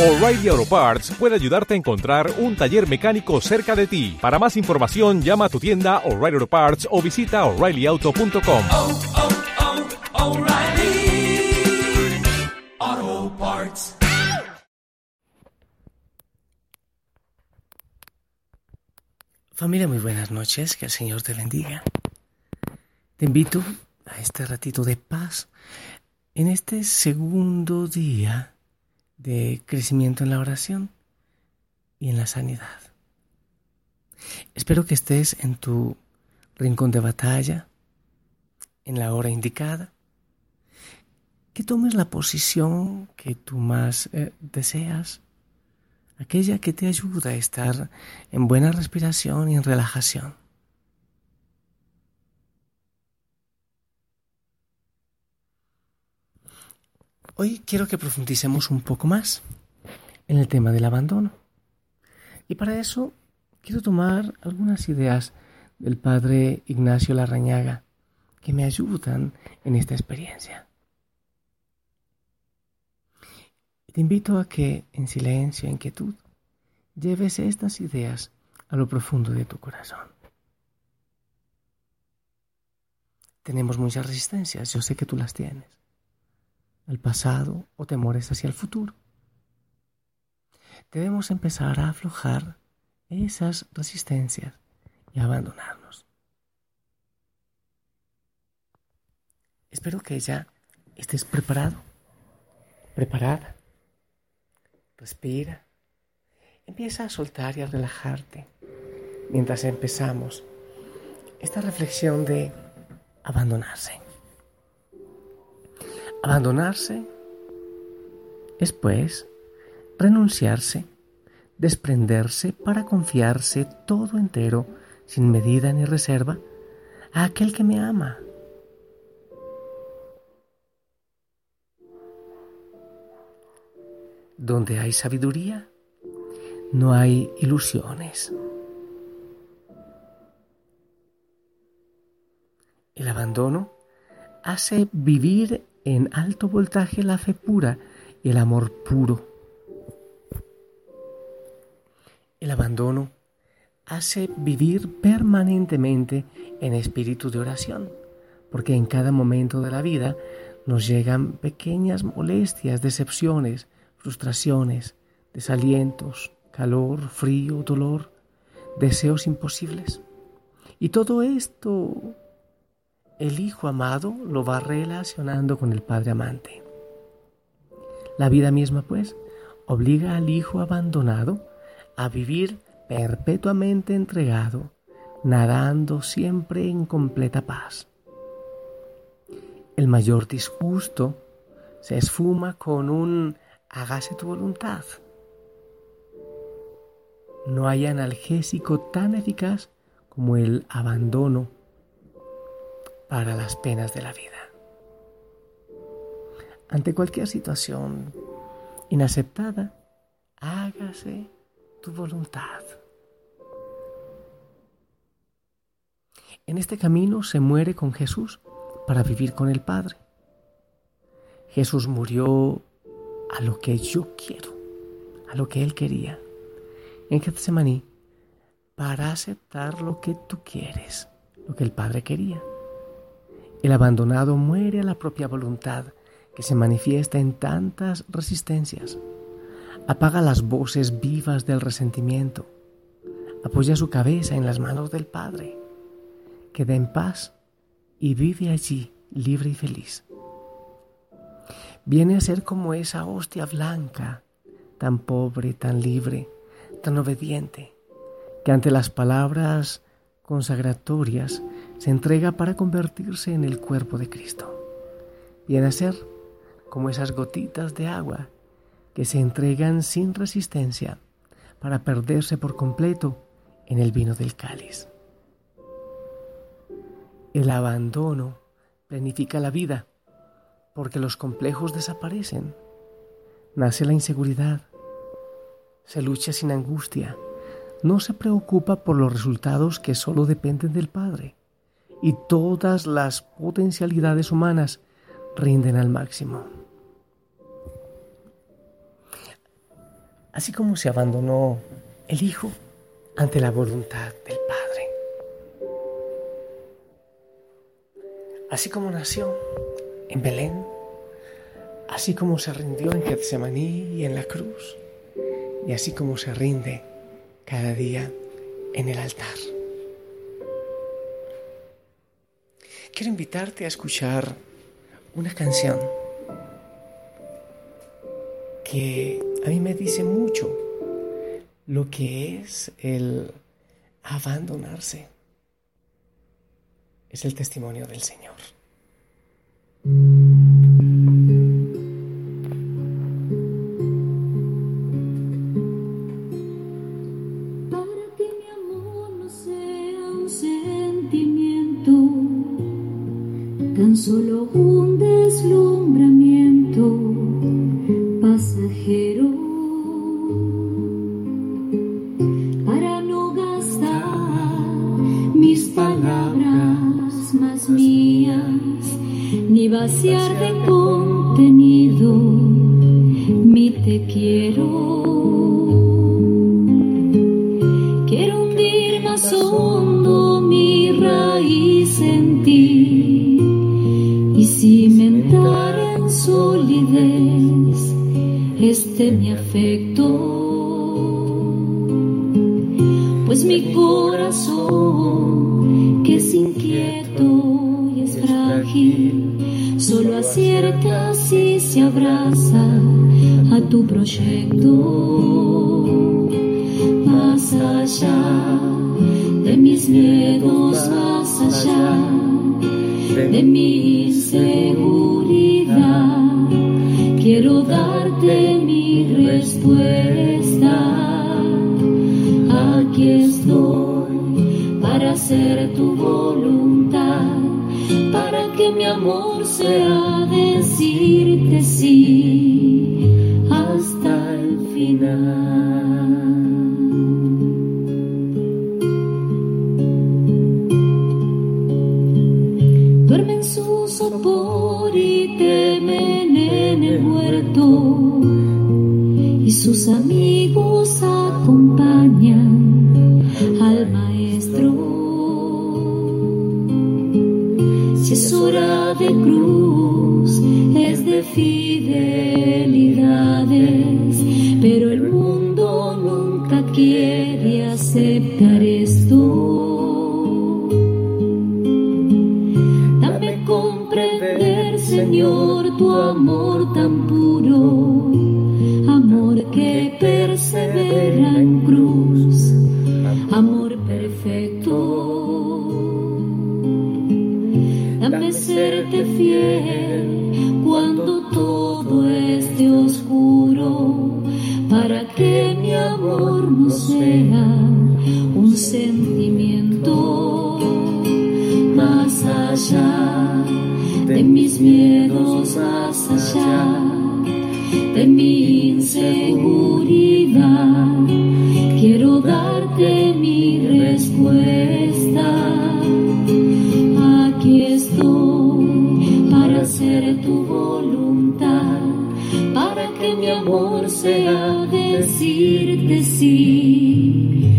O'Reilly Auto Parts puede ayudarte a encontrar un taller mecánico cerca de ti. Para más información, llama a tu tienda O'Reilly Auto Parts o visita oreillyauto.com. oh, oh, Parts. Familia, muy buenas noches, que el Señor te bendiga. Te invito a este ratito de paz en este segundo día de crecimiento en la oración y en la sanidad. Espero que estés en tu rincón de batalla, en la hora indicada, que tomes la posición que tú más eh, deseas, aquella que te ayuda a estar en buena respiración y en relajación. Hoy quiero que profundicemos un poco más en el tema del abandono. Y para eso quiero tomar algunas ideas del padre Ignacio Larrañaga que me ayudan en esta experiencia. Te invito a que en silencio e inquietud lleves estas ideas a lo profundo de tu corazón. Tenemos muchas resistencias, yo sé que tú las tienes al pasado o temores hacia el futuro. Debemos empezar a aflojar esas resistencias y abandonarnos. Espero que ya estés preparado, preparada. Respira. Empieza a soltar y a relajarte mientras empezamos esta reflexión de abandonarse. Abandonarse es pues renunciarse, desprenderse para confiarse todo entero, sin medida ni reserva, a aquel que me ama. Donde hay sabiduría, no hay ilusiones. El abandono hace vivir en alto voltaje la fe pura y el amor puro. El abandono hace vivir permanentemente en espíritu de oración, porque en cada momento de la vida nos llegan pequeñas molestias, decepciones, frustraciones, desalientos, calor, frío, dolor, deseos imposibles. Y todo esto el Hijo amado lo va relacionando con el Padre amante. La vida misma, pues, obliga al Hijo abandonado a vivir perpetuamente entregado, nadando siempre en completa paz. El mayor disgusto se esfuma con un hágase tu voluntad. No hay analgésico tan eficaz como el abandono para las penas de la vida. Ante cualquier situación inaceptada, hágase tu voluntad. En este camino se muere con Jesús para vivir con el Padre. Jesús murió a lo que yo quiero, a lo que Él quería. En Getsemaní, para aceptar lo que tú quieres, lo que el Padre quería. El abandonado muere a la propia voluntad que se manifiesta en tantas resistencias. Apaga las voces vivas del resentimiento. Apoya su cabeza en las manos del Padre. Queda en paz y vive allí libre y feliz. Viene a ser como esa hostia blanca, tan pobre, tan libre, tan obediente, que ante las palabras consagratorias se entrega para convertirse en el cuerpo de Cristo. Viene a ser como esas gotitas de agua que se entregan sin resistencia para perderse por completo en el vino del cáliz. El abandono planifica la vida porque los complejos desaparecen. Nace la inseguridad. Se lucha sin angustia. No se preocupa por los resultados que solo dependen del Padre y todas las potencialidades humanas rinden al máximo. así como se abandonó el Hijo ante la voluntad del Padre. Así como nació en Belén, así como se rindió en Getsemaní y en la cruz, y así como se rinde cada día en el altar. Quiero invitarte a escuchar una canción que a mí me dice mucho lo que es el abandonarse. Es el testimonio del Señor. Pasajero. Para no gastar mis palabras más mías ni vaciar de contenido mi te quiero este mi afecto, pues mi corazón que es inquieto y es frágil, solo acierta si se abraza a tu proyecto, más allá de mis miedos, más allá de mi inseguridad. Quiero darte mi respuesta. Aquí estoy para hacer tu voluntad, para que mi amor sea decirte sí hasta el final. Amigos acompañan al maestro. Si es hora de cruz es de fidelidades serte fiel cuando todo esté oscuro, para que mi amor no sea un sentimiento más allá de mis miedos, hacer tu voluntad, para que mi amor sea decirte sí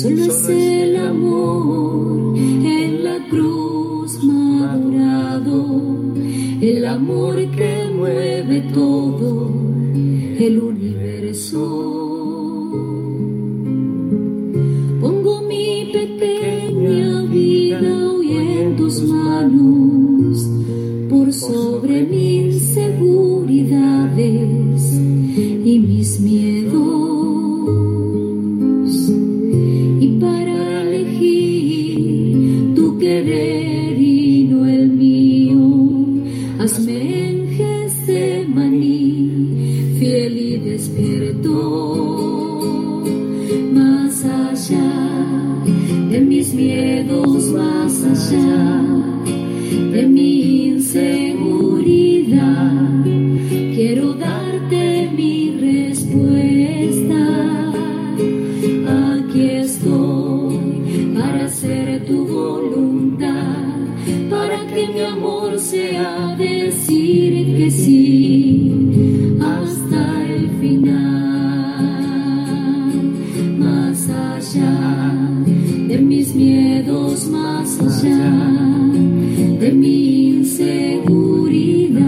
Solo es el amor en la cruz madurado, el amor que mueve todo sí hasta el final, más allá de mis miedos, más allá de mi inseguridad.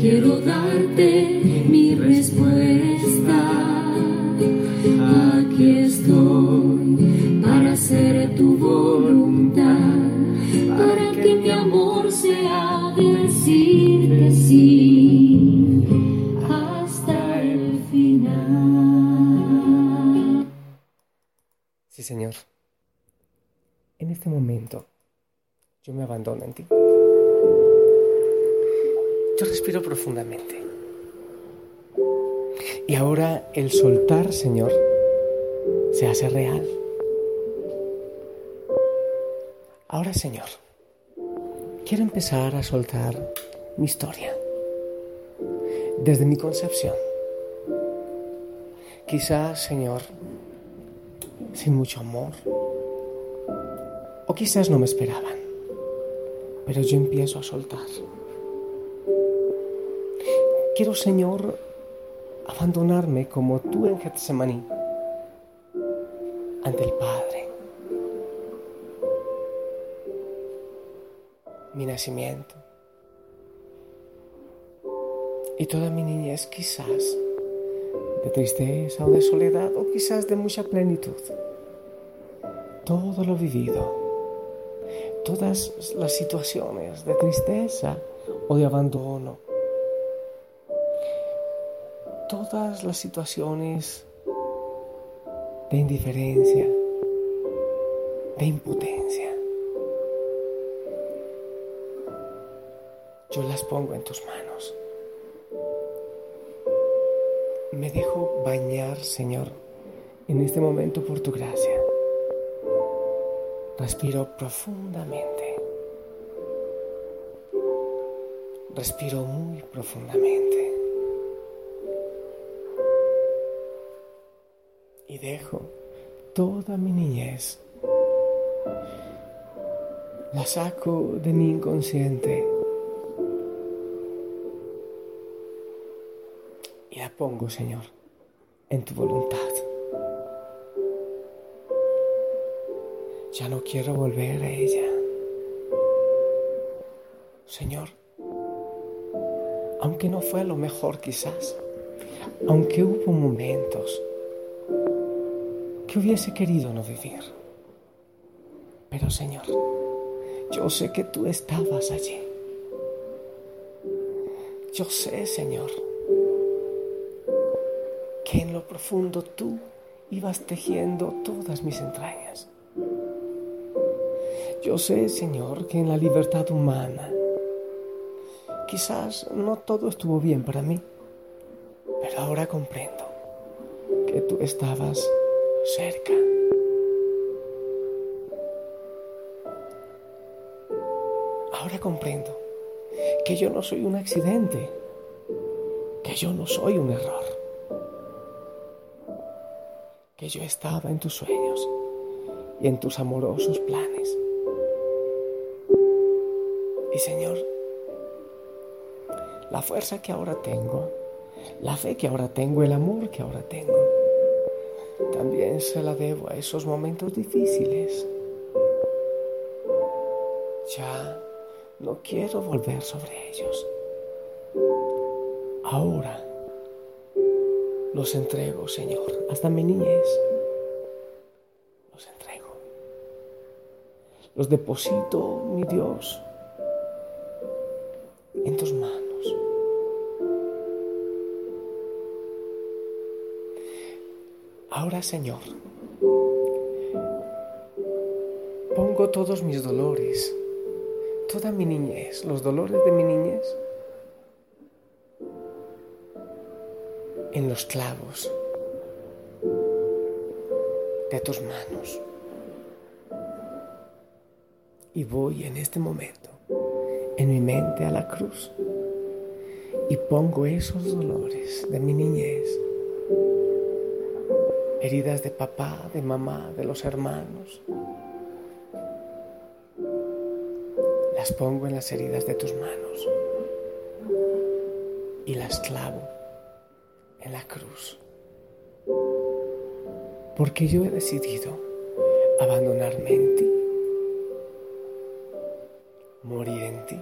Quiero darte mi respuesta. Aquí estoy para hacer tu voluntad, para que mi amor sea que sí Señor. En este momento, yo me abandono en ti. Yo respiro profundamente. Y ahora el soltar, Señor, se hace real. Ahora, Señor, quiero empezar a soltar mi historia. Desde mi concepción. Quizás, Señor, sin mucho amor. O quizás no me esperaban. Pero yo empiezo a soltar. Quiero, Señor, abandonarme como tú en Getsemaní ante el Padre. Mi nacimiento y toda mi niñez quizás de tristeza o de soledad o quizás de mucha plenitud. Todo lo vivido, todas las situaciones de tristeza o de abandono, todas las situaciones de indiferencia, de impotencia. Yo las pongo en tus manos. Me dejo bañar, Señor, en este momento por tu gracia. Respiro profundamente. Respiro muy profundamente. Y dejo toda mi niñez. La saco de mi inconsciente. Pongo, Señor, en tu voluntad. Ya no quiero volver a ella. Señor, aunque no fue lo mejor quizás, aunque hubo momentos que hubiese querido no vivir, pero Señor, yo sé que tú estabas allí. Yo sé, Señor, que en lo profundo tú ibas tejiendo todas mis entrañas. Yo sé, Señor, que en la libertad humana quizás no todo estuvo bien para mí, pero ahora comprendo que tú estabas cerca. Ahora comprendo que yo no soy un accidente, que yo no soy un error, que yo estaba en tus sueños y en tus amorosos planes. Y Señor, la fuerza que ahora tengo, la fe que ahora tengo, el amor que ahora tengo, también se la debo a esos momentos difíciles. Ya no quiero volver sobre ellos. Ahora los entrego, Señor, hasta mi niñez. Los entrego. Los deposito, mi Dios, en tus manos. Ahora, Señor, pongo todos mis dolores, toda mi niñez, los dolores de mi niñez, en los clavos de tus manos. Y voy en este momento en mi mente a la cruz y pongo esos dolores de mi niñez, heridas de papá, de mamá, de los hermanos. Las pongo en las heridas de tus manos y las clavo en la cruz. Porque yo he decidido abandonarme en ti, morir en ti,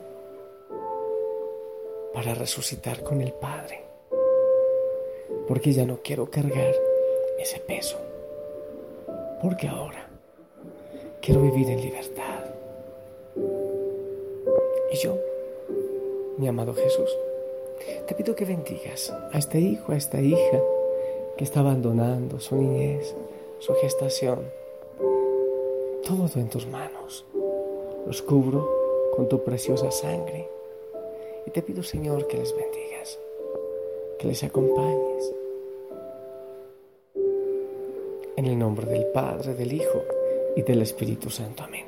para resucitar con el Padre. Porque ya no quiero cargar ese peso. Porque ahora quiero vivir en libertad. Y yo, mi amado Jesús, te pido que bendigas a este hijo, a esta hija que está abandonando su niñez, su gestación. Todo en tus manos. Los cubro con tu preciosa sangre. Y te pido, Señor, que les bendigas, que les acompañes. En el nombre del Padre, del Hijo y del Espíritu Santo. Amén.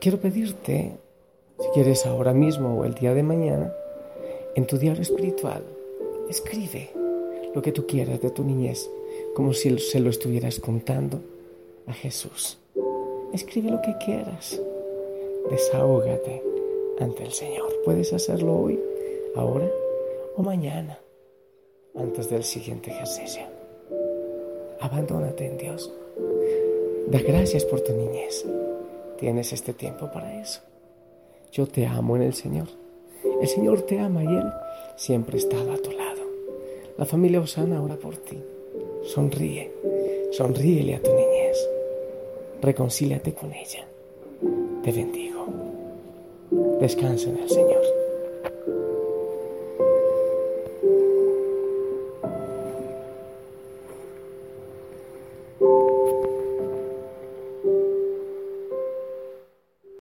Quiero pedirte, si quieres ahora mismo o el día de mañana, en tu diario espiritual, escribe lo que tú quieras de tu niñez, como si se lo estuvieras contando a Jesús. Escribe lo que quieras. Desahógate ante el Señor. Puedes hacerlo hoy, ahora o mañana, antes del siguiente ejercicio. Abandónate en Dios. Da gracias por tu niñez. Tienes este tiempo para eso. Yo te amo en el Señor. El Señor te ama y Él siempre está a tu lado. La familia Osana ora por ti. Sonríe, sonríele a tu niñez. Reconcíliate con ella. Te bendigo. Descansa en el Señor.